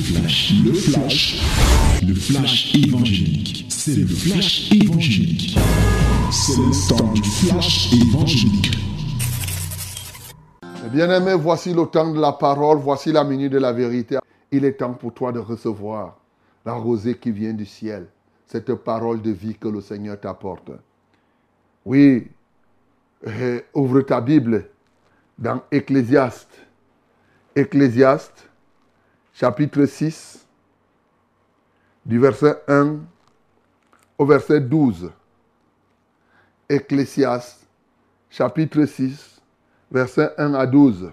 flash, le flash, le flash évangélique. C'est le flash évangélique. C'est le temps du flash évangélique. Bien-aimé, voici le temps de la parole, voici la minute de la vérité. Il est temps pour toi de recevoir la rosée qui vient du ciel, cette parole de vie que le Seigneur t'apporte. Oui, eh, ouvre ta Bible dans Ecclésiaste. Ecclésiaste, chapitre 6, du verset 1 au verset 12. Ecclésiaste, chapitre 6, verset 1 à 12.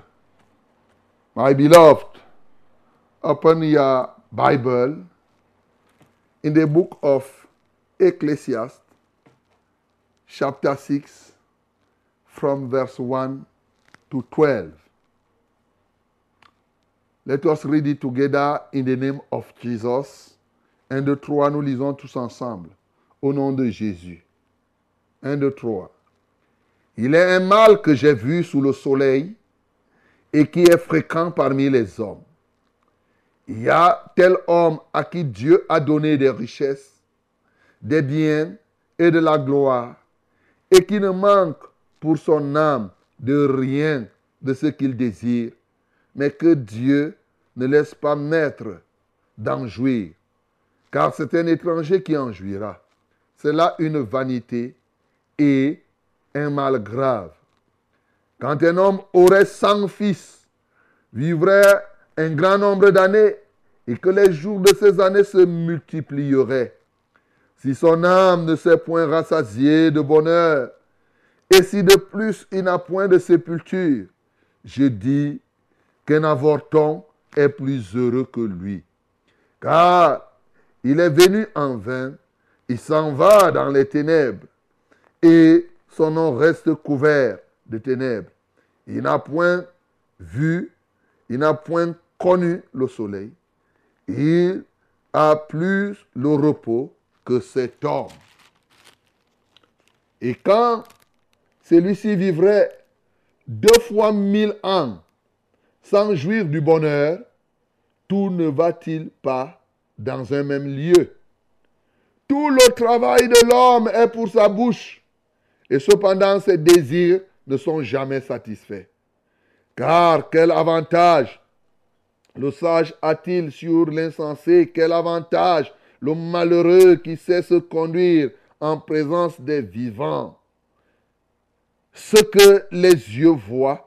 My beloved, open your Bible in the book of Ecclesiastes, chapter 6, from verse 1 to 12. Let us read it together in the name of Jesus. Un, deux, trois, nous lisons tous ensemble. Au nom de Jésus. Un, deux, trois. Il est un mal que j'ai vu sous le soleil et qui est fréquent parmi les hommes. Il y a tel homme à qui Dieu a donné des richesses, des biens et de la gloire, et qui ne manque pour son âme de rien de ce qu'il désire, mais que Dieu ne laisse pas mettre d'en jouir, car c'est un étranger qui en jouira. C'est là une vanité et un mal grave. Quand un homme aurait cent fils, vivrait un grand nombre d'années et que les jours de ces années se multiplieraient. Si son âme ne s'est point rassasiée de bonheur, et si de plus il n'a point de sépulture, je dis qu'un avorton est plus heureux que lui. Car il est venu en vain, il s'en va dans les ténèbres, et son nom reste couvert de ténèbres. Il n'a point vu, il n'a point connu le soleil. Il a plus le repos que cet homme. Et quand celui-ci vivrait deux fois mille ans sans jouir du bonheur, tout ne va-t-il pas dans un même lieu? Tout le travail de l'homme est pour sa bouche, et cependant ses désirs ne sont jamais satisfaits. Car quel avantage le sage a-t-il sur l'insensé? Quel avantage le malheureux qui sait se conduire en présence des vivants? Ce que les yeux voient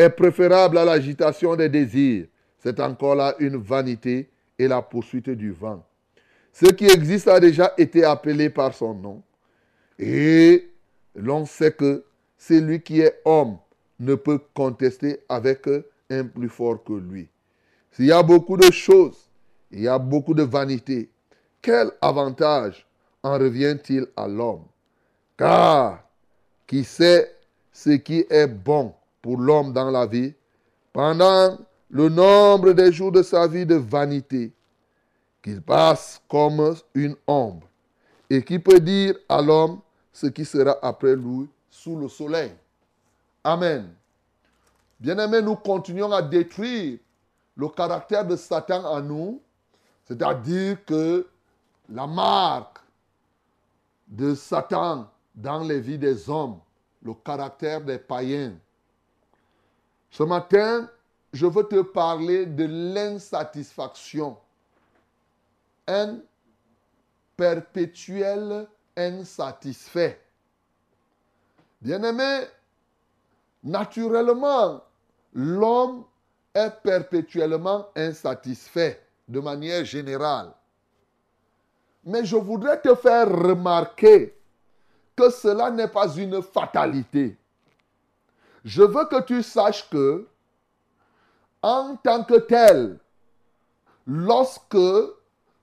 est préférable à l'agitation des désirs. C'est encore là une vanité et la poursuite du vent. Ce qui existe a déjà été appelé par son nom. Et l'on sait que celui qui est homme ne peut contester avec un plus fort que lui. S'il y a beaucoup de choses, il y a beaucoup de vanité, quel avantage en revient-il à l'homme? Car qui sait ce qui est bon pour l'homme dans la vie, pendant le nombre des jours de sa vie de vanité, qu'il passe comme une ombre, et qui peut dire à l'homme ce qui sera après lui sous le soleil. Amen. Bien-aimés, nous continuons à détruire le caractère de Satan en nous, c'est-à-dire que la marque de Satan dans les vies des hommes, le caractère des païens. Ce matin, je veux te parler de l'insatisfaction. Un perpétuel insatisfait. Bien-aimé, naturellement, l'homme est perpétuellement insatisfait de manière générale. Mais je voudrais te faire remarquer que cela n'est pas une fatalité. Je veux que tu saches que, en tant que tel, lorsque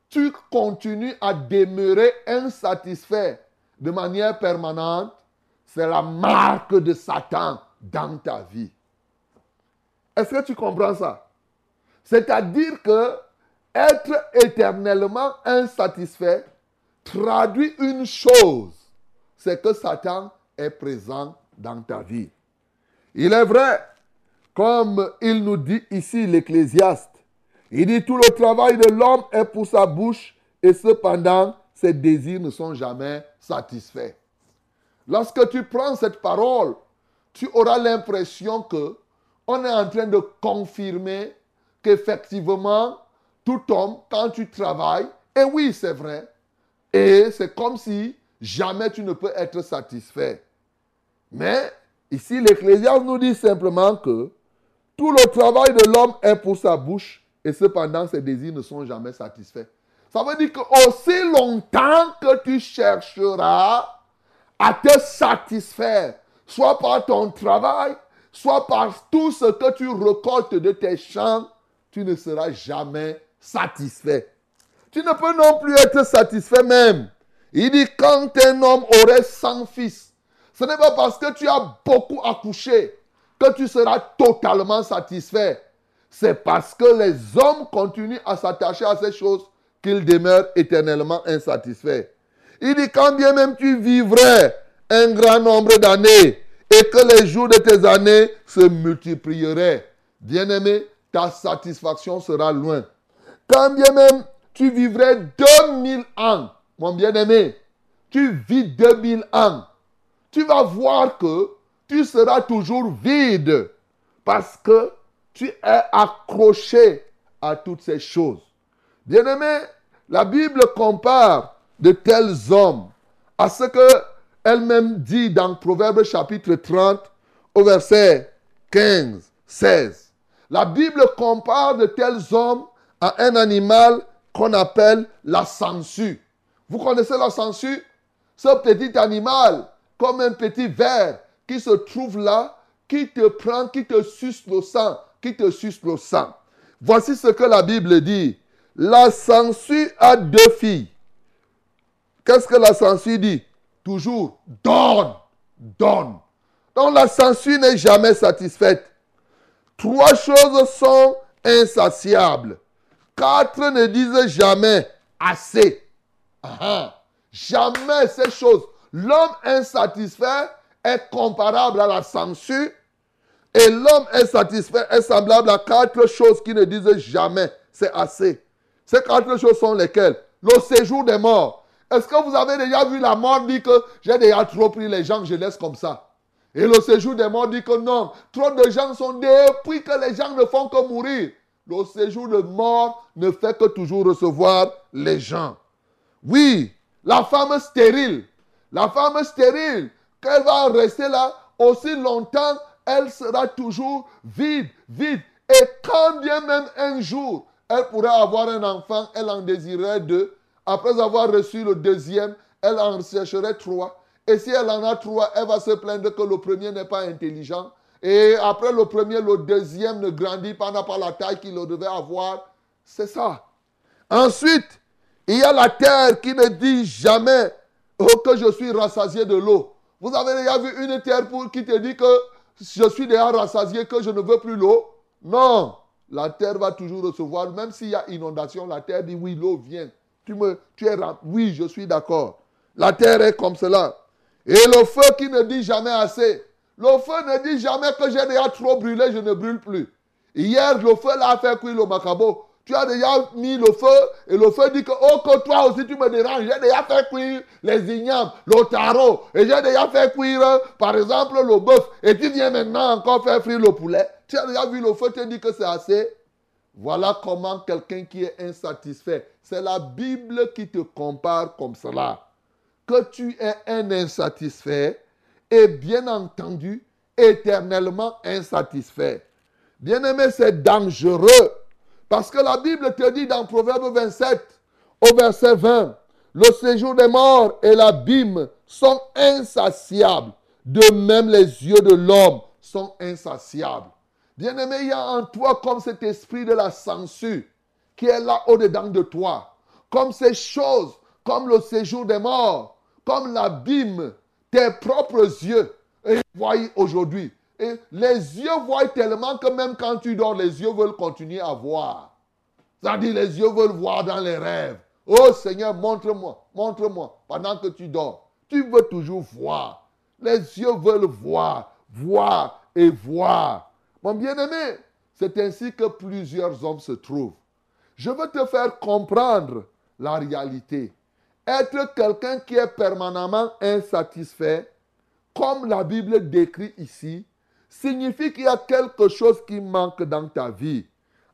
tu continues à demeurer insatisfait de manière permanente, c'est la marque de Satan dans ta vie. Est-ce que tu comprends ça? C'est-à-dire que être éternellement insatisfait traduit une chose, c'est que Satan est présent dans ta vie. Il est vrai, comme il nous dit ici l'Ecclésiaste, Il dit tout le travail de l'homme est pour sa bouche et cependant ses désirs ne sont jamais satisfaits. Lorsque tu prends cette parole, tu auras l'impression que on est en train de confirmer qu'effectivement, tout homme, quand tu travailles, et oui, c'est vrai, et c'est comme si jamais tu ne peux être satisfait. Mais ici, l'Ecclésiaste nous dit simplement que tout le travail de l'homme est pour sa bouche et cependant ses désirs ne sont jamais satisfaits. Ça veut dire que aussi longtemps que tu chercheras à te satisfaire, soit par ton travail, soit par tout ce que tu récoltes de tes champs, tu ne seras jamais satisfait. Tu ne peux non plus être satisfait même. Il dit, quand un homme aurait 100 fils, ce n'est pas parce que tu as beaucoup accouché que tu seras totalement satisfait. C'est parce que les hommes continuent à s'attacher à ces choses qu'ils demeurent éternellement insatisfaits. Il dit, quand bien même tu vivrais un grand nombre d'années et que les jours de tes années se multiplieraient, bien-aimé, ta satisfaction sera loin. Quand bien même tu vivrais 2000 ans, mon bien-aimé, tu vis 2000 ans, tu vas voir que tu seras toujours vide parce que tu es accroché à toutes ces choses. Bien-aimé, la Bible compare de tels hommes à ce que elle-même dit dans Proverbe chapitre 30 au verset 15, 16. La Bible compare de tels hommes à un animal qu'on appelle la sangsue. Vous connaissez la sangsue? Ce petit animal, comme un petit ver qui se trouve là, qui te prend, qui te suce le sang, qui te suce le sang. Voici ce que la Bible dit. La sangsue a deux filles. Qu'est-ce que la sangsue dit? Toujours, donne, donne. Donc la sangsue n'est jamais satisfaite. Trois choses sont insatiables. Quatre ne disent jamais assez. Jamais ces choses. L'homme insatisfait est comparable à la sangsue et l'homme insatisfait est semblable à quatre choses qui ne disent jamais c'est assez. Ces quatre choses sont lesquelles? Le séjour des morts. Est-ce que vous avez déjà vu la mort dire que j'ai déjà trop pris les gens, je laisse comme ça? Et le séjour des morts dit que non, trop de gens sont depuis que les gens ne font que mourir. Le séjour de mort ne fait que toujours recevoir les gens. Oui, la femme stérile. La femme stérile, qu'elle va rester là aussi longtemps, elle sera toujours vide, vide. Et quand bien même un jour, elle pourrait avoir un enfant, elle en désirerait deux. Après avoir reçu le deuxième, elle en chercherait trois. Et si elle en a trois, elle va se plaindre que le premier n'est pas intelligent. Et après le premier, le deuxième ne grandit pas, n'a pas la taille qu'il devait avoir. C'est ça. Ensuite, il y a la terre qui ne dit jamais oh, que je suis rassasié de l'eau. Vous avez déjà vu une terre pour, qui te dit que je suis déjà rassasié, que je ne veux plus l'eau? Non. La terre va toujours recevoir, même s'il y a inondation, la terre dit oui, l'eau vient. Tu, me, tu es Oui, je suis d'accord. La terre est comme cela. Et le feu qui ne dit jamais assez. Le feu ne dit jamais que j'ai déjà trop brûlé, je ne brûle plus. Hier, le feu l'a fait cuire le macabo. Tu as déjà mis le feu et le feu dit que, oh, que toi aussi tu me déranges. J'ai déjà fait cuire les ignames, le tarot. Et j'ai déjà fait cuire, par exemple, le bœuf. Et tu viens maintenant encore faire frire le poulet. Tu as déjà vu le feu te dit que c'est assez. Voilà comment quelqu'un qui est insatisfait. C'est la Bible qui te compare comme cela. Que tu es un insatisfait et bien entendu éternellement insatisfait. Bien-aimé, c'est dangereux. Parce que la Bible te dit dans Proverbe 27, au verset 20, le séjour des morts et l'abîme sont insatiables. De même, les yeux de l'homme sont insatiables. Bien-aimé, il y a en toi comme cet esprit de la censure qui est là au-dedans de toi. Comme ces choses, comme le séjour des morts, comme l'abîme, tes propres yeux. Voyez aujourd'hui, et les yeux voient tellement que même quand tu dors, les yeux veulent continuer à voir. C'est-à-dire, les yeux veulent voir dans les rêves. Oh Seigneur, montre-moi, montre-moi, pendant que tu dors. Tu veux toujours voir. Les yeux veulent voir, voir et voir. Mon bien-aimé, c'est ainsi que plusieurs hommes se trouvent. Je veux te faire comprendre la réalité. Être quelqu'un qui est permanemment insatisfait, comme la Bible décrit ici, signifie qu'il y a quelque chose qui manque dans ta vie.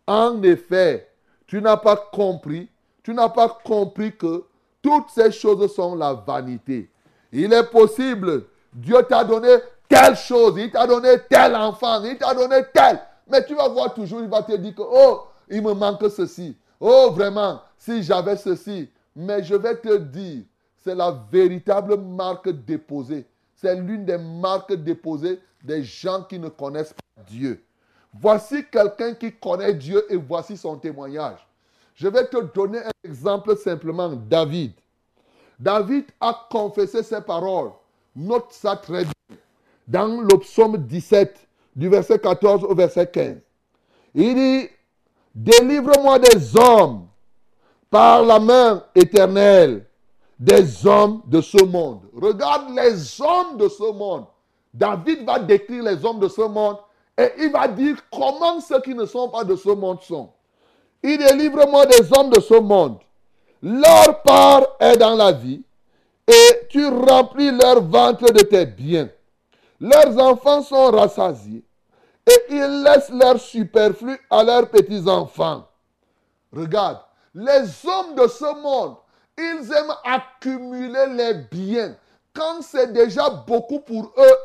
En effet, tu n'as pas compris, tu n'as pas compris que toutes ces choses sont la vanité. Il est possible, Dieu t'a donné telle chose, il t'a donné tel enfant, il t'a donné tel. Mais tu vas voir toujours, il va te dire que, oh, il me manque ceci. Oh, vraiment, si j'avais ceci. Mais je vais te dire, c'est la véritable marque déposée. C'est l'une des marques déposées des gens qui ne connaissent pas Dieu. Voici quelqu'un qui connaît Dieu et voici son témoignage. Je vais te donner un exemple simplement. David. David a confessé ses paroles. Note ça très bien. Dans le psaume 17, du verset 14 au verset 15. Il dit, délivre-moi des hommes par la main éternelle, des hommes de ce monde. Regarde les hommes de ce monde. David va décrire les hommes de ce monde et il va dire comment ceux qui ne sont pas de ce monde sont. Il délivre-moi des hommes de ce monde. Leur part est dans la vie et tu remplis leur ventre de tes biens. Leurs enfants sont rassasiés et ils laissent leur superflu à leurs petits-enfants. Regarde, les hommes de ce monde, ils aiment accumuler les biens. Quand c'est déjà beaucoup pour eux,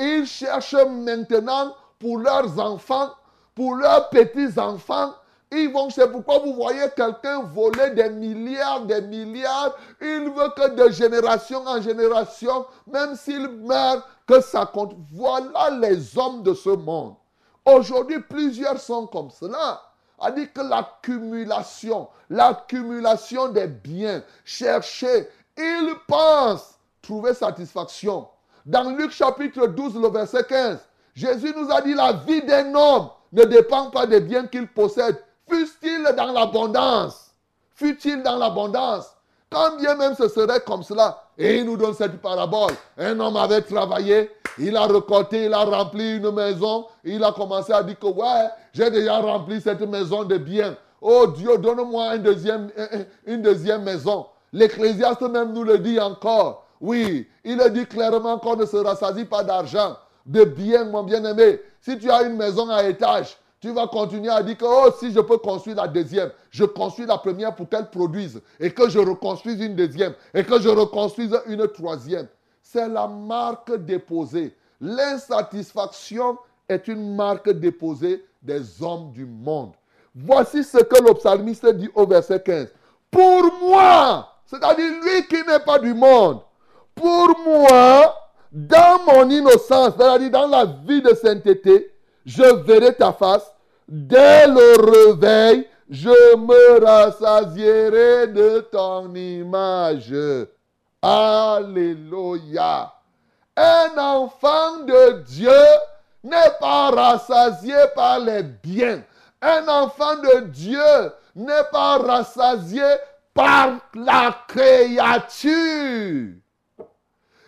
ils cherchent maintenant pour leurs enfants, pour leurs petits-enfants. Ils vont, c'est pourquoi vous voyez quelqu'un voler des milliards, des milliards. Il veut que de génération en génération, même s'il meurt, que ça compte. Voilà les hommes de ce monde. Aujourd'hui, plusieurs sont comme cela. A dit que l'accumulation, l'accumulation des biens, chercher, ils pensent trouver satisfaction. Dans Luc chapitre 12, le verset 15, Jésus nous a dit la vie d'un homme ne dépend pas des biens qu'il possède, fût-il dans l'abondance? Fût-il dans l'abondance? Quand bien même ce serait comme cela, et il nous donne cette parabole. Un homme avait travaillé, il a récolté, il a rempli une maison, il a commencé à dire que ouais, j'ai déjà rempli cette maison de biens. Oh Dieu, donne-moi une deuxième, une deuxième maison. L'Ecclésiaste même nous le dit encore. Oui, il a dit clairement qu'on ne se rassasie pas d'argent, de biens, mon bien-aimé. Si tu as une maison à étage, tu vas continuer à dire que oh, si je peux construire la deuxième, je construis la première pour qu'elle produise, et que je reconstruise une deuxième, et que je reconstruise une troisième. C'est la marque déposée. L'insatisfaction est une marque déposée des hommes du monde. Voici ce que le psalmiste dit au verset 15. Pour moi, c'est-à-dire lui qui n'est pas du monde, pour moi, dans mon innocence, c'est-à-dire dans la vie de sainteté, je verrai ta face. Dès le réveil, je me rassasierai de ton image. Alléluia. Un enfant de Dieu n'est pas rassasié par les biens. Un enfant de Dieu n'est pas rassasié par la créature.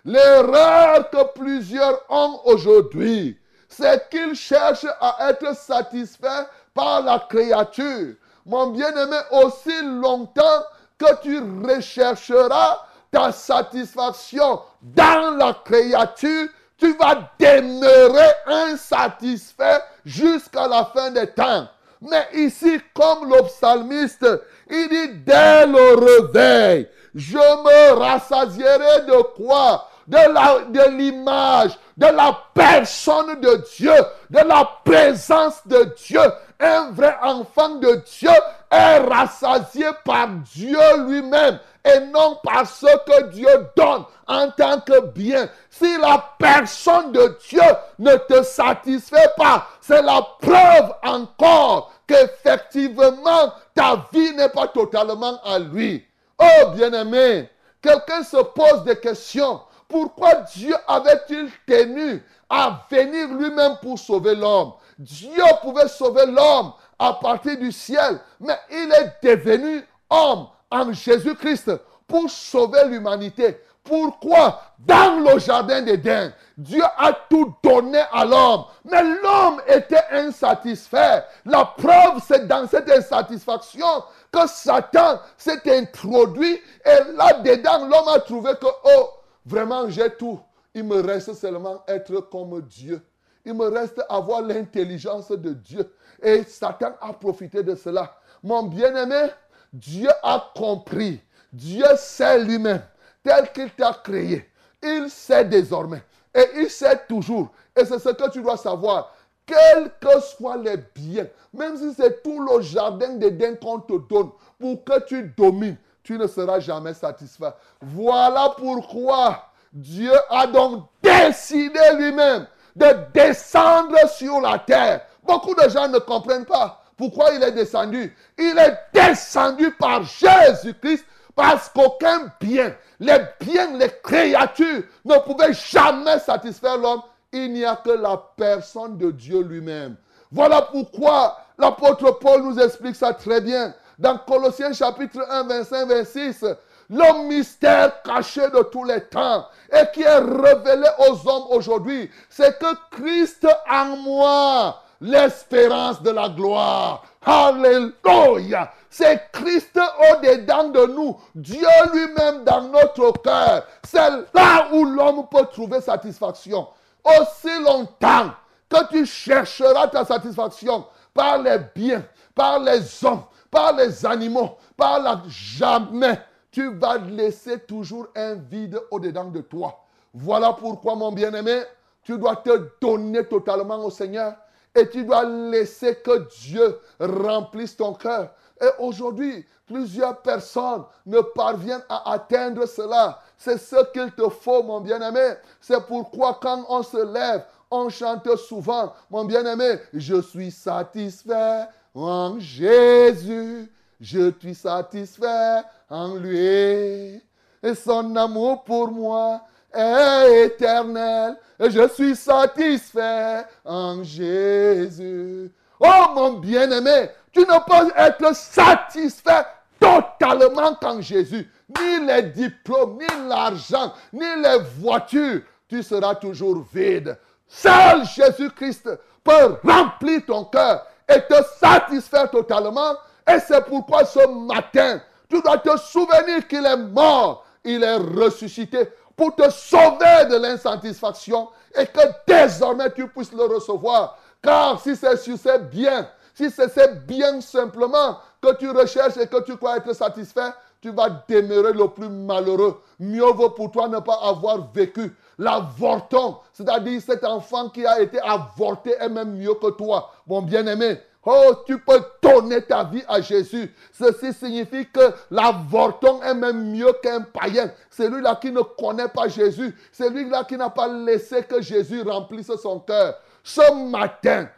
L'erreur que plusieurs ont aujourd'hui, c'est qu'ils cherchent à être satisfaits par la créature. Mon bien-aimé, aussi longtemps que tu rechercheras ta satisfaction dans la créature, tu vas demeurer insatisfait jusqu'à la fin des temps. Mais ici, comme le psalmiste, il dit dès le réveil, je me rassasierai de quoi? De l'image, de, la personne de Dieu, de la présence de Dieu. Un vrai enfant de Dieu est rassasié par Dieu lui-même et non par ce que Dieu donne en tant que bien. Si la personne de Dieu ne te satisfait pas, c'est la preuve encore qu'effectivement ta vie n'est pas totalement à lui. Oh bien-aimé, quelqu'un se pose des questions. Pourquoi Dieu avait-il tenu à venir lui-même pour sauver l'homme? Dieu pouvait sauver l'homme à partir du ciel, mais il est devenu homme en Jésus-Christ pour sauver l'humanité, Pourquoi? Dans le jardin d'Éden, Dieu a tout donné à l'homme. Mais l'homme était insatisfait. La preuve, c'est dans cette insatisfaction que Satan s'est introduit. Et là-dedans, l'homme a trouvé que, oh, vraiment, j'ai tout. Il me reste seulement être comme Dieu. Il me reste avoir l'intelligence de Dieu. Et Satan a profité de cela. Mon bien-aimé, Dieu a compris. Dieu sait lui-même, tel qu'il t'a créé. Il sait désormais. Et il sait toujours. Et c'est ce que tu dois savoir. Quels que soient les biens, même si c'est tout le jardin d'Éden qu'on te donne pour que tu domines, tu ne seras jamais satisfait. Voilà pourquoi Dieu a donc décidé lui-même de descendre sur la terre. Beaucoup de gens ne comprennent pas pourquoi il est descendu. Il est descendu par Jésus-Christ parce qu'aucun bien, les biens, les créatures ne pouvaient jamais satisfaire l'homme. Il n'y a que la personne de Dieu lui-même. Voilà pourquoi l'apôtre Paul nous explique ça très bien. Dans Colossiens chapitre 1, 25, 26, le mystère caché de tous les temps et qui est révélé aux hommes aujourd'hui, c'est que Christ en moi, l'espérance de la gloire. Alléluia. C'est Christ au-dedans de nous, Dieu lui-même dans notre cœur. C'est là où l'homme peut trouver satisfaction. Aussi longtemps que tu chercheras ta satisfaction par les biens, par les hommes, par les animaux, par la jamais tu vas laisser toujours un vide au-dedans de toi. Voilà pourquoi, mon bien-aimé, tu dois te donner totalement au Seigneur et tu dois laisser que Dieu remplisse ton cœur. Et aujourd'hui, plusieurs personnes ne parviennent à atteindre cela. C'est ce qu'il te faut, mon bien-aimé. C'est pourquoi quand on se lève, on chante souvent, mon bien-aimé, je suis satisfait en Jésus. Je suis satisfait en lui. Et son amour pour moi est éternel. Et je suis satisfait en Jésus. Oh mon bien-aimé, tu ne peux être satisfait totalement qu'en Jésus. Ni les diplômes, ni l'argent, ni les voitures. Tu seras toujours vide. Seul Jésus-Christ peut remplir ton cœur et te satisfaire totalement et c'est pourquoi ce matin, tu dois te souvenir qu'il est mort, il est ressuscité pour te sauver de l'insatisfaction et que désormais tu puisses le recevoir. Car si c'est sur ces biens, si c'est ces biens simplement que tu recherches et que tu crois être satisfait, tu vas demeurer le plus malheureux. Mieux vaut pour toi ne pas avoir vécu l'avorton, c'est-à-dire cet enfant qui a été avorté est même mieux que toi, mon bien-aimé. Oh, tu peux donner ta vie à Jésus. Ceci signifie que l'avorton est même mieux qu'un païen. Celui-là qui ne connaît pas Jésus. Celui-là qui n'a pas laissé que Jésus remplisse son cœur. Ce matin,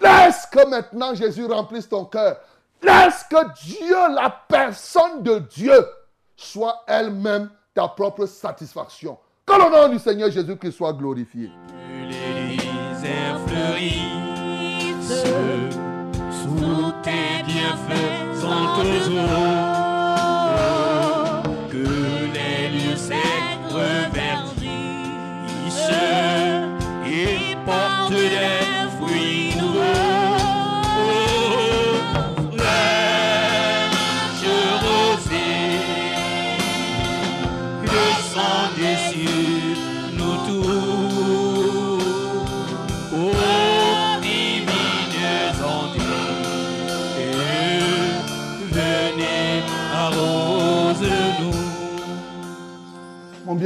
laisse que maintenant Jésus remplisse ton cœur. Laisse que Dieu, la personne de Dieu, soit elle-même ta propre satisfaction. Que le nom du Seigneur Jésus-Christ soit glorifié. Sous tes bienfaits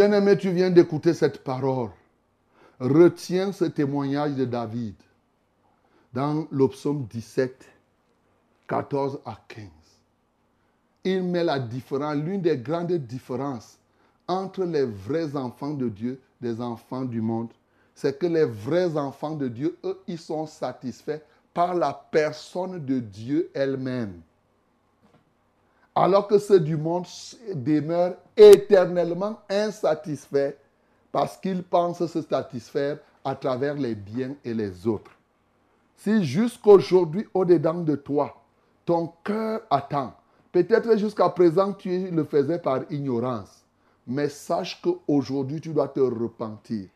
bien-aimé, tu viens d'écouter cette parole. Retiens ce témoignage de David dans le psaume 17, 14 à 15. Il met la différence, l'une des grandes différences entre les vrais enfants de Dieu, des enfants du monde, c'est que les vrais enfants de Dieu, eux, ils sont satisfaits par la personne de Dieu elle-même alors que ceux du monde demeurent éternellement insatisfaits parce qu'ils pensent se satisfaire à travers les biens et les autres. Si jusqu'aujourd'hui, au-dedans de toi, ton cœur attend, peut-être jusqu'à présent tu le faisais par ignorance, Mais sache qu'aujourd'hui, tu dois te repentir.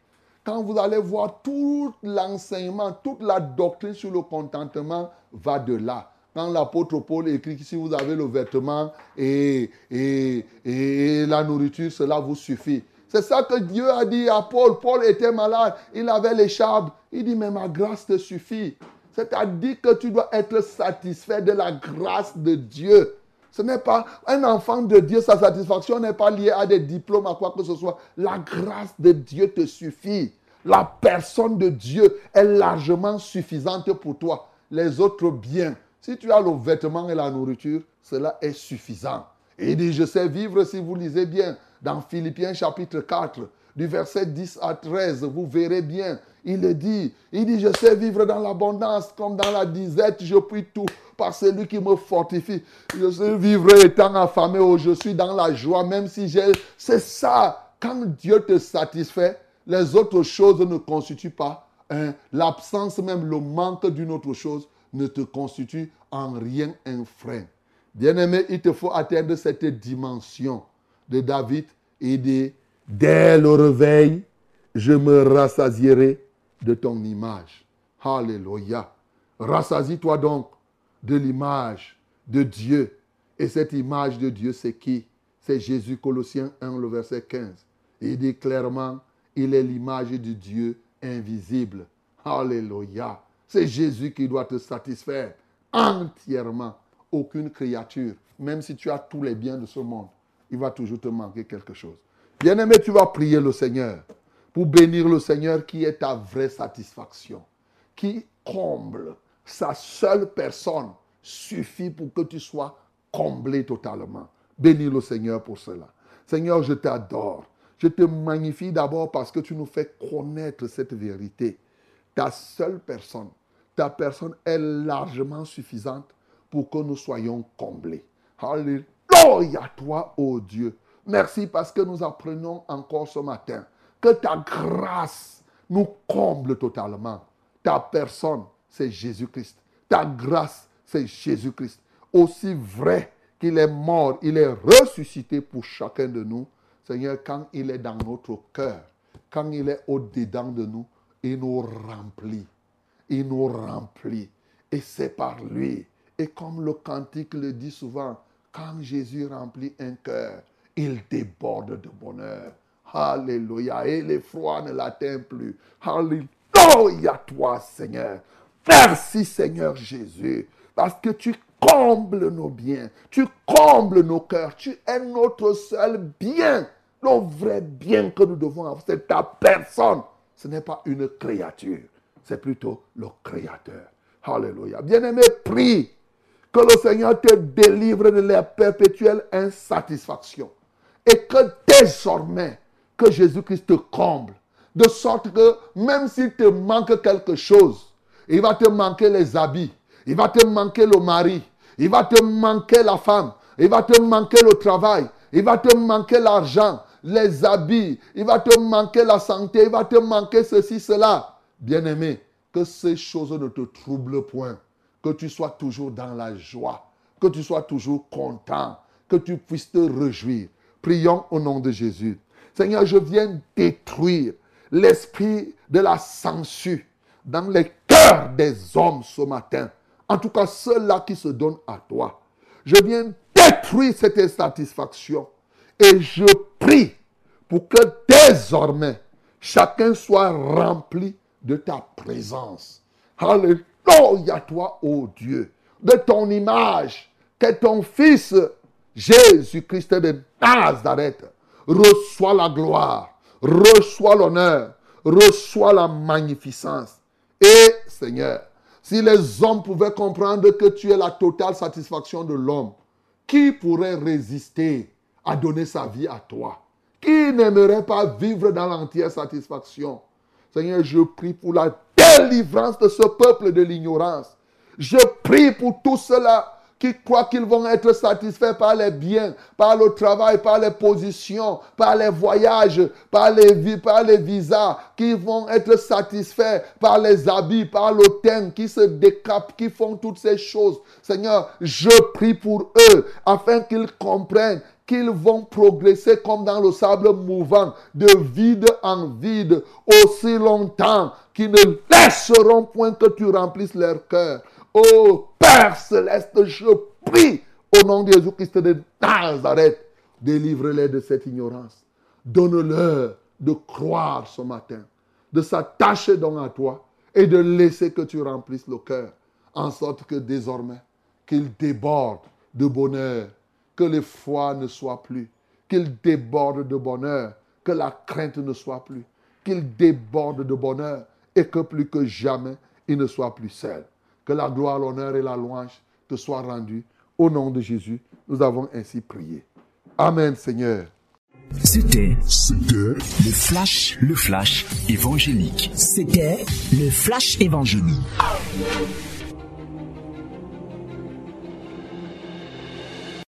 Quand vous allez voir tout l'enseignement, toute la doctrine sur le contentement va de là. Quand l'apôtre Paul écrit que si vous avez le vêtement et, et, et la nourriture, cela vous suffit. C'est ça que Dieu a dit à Paul. Paul était malade, il avait l'écharpe. Il dit, mais ma grâce te suffit. C'est-à-dire que tu dois être satisfait de la grâce de Dieu. Ce n'est pas un enfant de Dieu, sa satisfaction n'est pas liée à des diplômes, à quoi que ce soit. La grâce de Dieu te suffit. La personne de Dieu est largement suffisante pour toi. Les autres biens, si tu as le vêtement et la nourriture, cela est suffisant. Il dit, je sais vivre si vous lisez bien dans Philippiens chapitre 4, du verset 10 à 13, vous verrez bien. Il dit, il dit, je sais vivre dans l'abondance comme dans la disette, je puis tout par celui qui me fortifie. Je sais vivre étant affamé, oh, je suis dans la joie, même si j'ai... C'est ça, quand Dieu te satisfait, les autres choses ne constituent pas. L'absence, même le manque d'une autre chose, ne te constitue en rien un frein. Bien-aimé, il te faut atteindre cette dimension de David et dit, dès le réveil, je me rassasierai de ton image. Alléluia. Rassasie-toi donc de l'image de Dieu. Et cette image de Dieu, c'est qui? C'est Jésus, Colossiens 1, le verset 15. Il dit clairement, il est l'image de Dieu invisible. Alléluia. C'est Jésus qui doit te satisfaire entièrement. Aucune créature, même si tu as tous les biens de ce monde, il va toujours te manquer quelque chose. Bien-aimé, tu vas prier le Seigneur pour bénir le Seigneur qui est ta vraie satisfaction, qui comble. Sa seule personne suffit pour que tu sois comblé totalement. Bénis le Seigneur pour cela. Seigneur, je t'adore. Je te magnifie d'abord parce que tu nous fais connaître cette vérité. Ta seule personne, ta personne est largement suffisante pour que nous soyons comblés. Alléluia toi, ô Dieu. Merci parce que nous apprenons encore ce matin que ta grâce nous comble totalement. Ta personne, c'est Jésus-Christ. Ta grâce, c'est Jésus-Christ. Aussi vrai qu'il est mort, il est ressuscité pour chacun de nous. Seigneur, quand il est dans notre cœur, quand il est au-dedans de nous, il nous remplit. Il nous remplit. Et c'est par lui. Et comme le cantique le dit souvent, quand Jésus remplit un cœur, il déborde de bonheur. Alléluia. Et l'effroi ne l'atteint plus. Alléluia toi, Seigneur. Merci, Seigneur Jésus. Parce que tu combles nos biens. Tu combles nos cœurs. Tu es notre seul bien. Le vrai bien que nous devons avoir, c'est ta personne. Ce n'est pas une créature. C'est plutôt le Créateur. Alléluia. Bien-aimé, prie que le Seigneur te délivre de la perpétuelle insatisfaction. Et que désormais, que Jésus-Christ te comble. De sorte que même s'il te manque quelque chose, il va te manquer les habits, il va te manquer le mari, il va te manquer la femme, il va te manquer le travail, il va te manquer l'argent, les habits, il va te manquer la santé, il va te manquer ceci, cela. Bien-aimé, que ces choses ne te troublent point, que tu sois toujours dans la joie, que tu sois toujours content, que tu puisses te réjouir. Prions au nom de Jésus. Seigneur, je viens détruire l'esprit de la censure dans les cœurs des hommes ce matin. En tout cas, ceux-là qui se donnent à toi. Je viens détruire cette insatisfaction. Et je prie pour que désormais, chacun soit rempli de ta présence. Alléluia, toi, ô Dieu, de ton image, que ton Fils Jésus-Christ de Nazareth reçoit la gloire, reçoit l'honneur, reçoit la magnificence. Et Seigneur, si les hommes pouvaient comprendre que tu es la totale satisfaction de l'homme, qui pourrait résister à donner sa vie à toi? Qui n'aimerait pas vivre dans l'entière satisfaction? Seigneur, je prie pour la délivrance de ce peuple de l'ignorance. Je prie pour tout cela qui croient qu'ils vont être satisfaits par les biens, par le travail, par les positions, par les voyages, par les, par les visas, qui vont être satisfaits par les habits, par le thème, qui se décapent, qui font toutes ces choses. Seigneur, je prie pour eux afin qu'ils comprennent qu'ils vont progresser comme dans le sable mouvant, de vide en vide, aussi longtemps qu'ils ne laisseront point que tu remplisses leur cœur. Oh Père céleste, je prie au nom de Jésus-Christ de Nazareth, délivre-les de cette ignorance. Donne-leur de croire ce matin, de s'attacher donc à toi et de laisser que tu remplisses le cœur, en sorte que désormais, qu'il déborde de bonheur, que les foi ne soient plus, qu'il déborde de bonheur, que la crainte ne soit plus, qu'il déborde de bonheur et que plus que jamais, il ne soit plus seul. Que la gloire, l'honneur et la louange te soient rendus. Au nom de Jésus, nous avons ainsi prié. Amen, Seigneur. C'était C'était le flash, le flash évangélique. C'était le flash évangélique.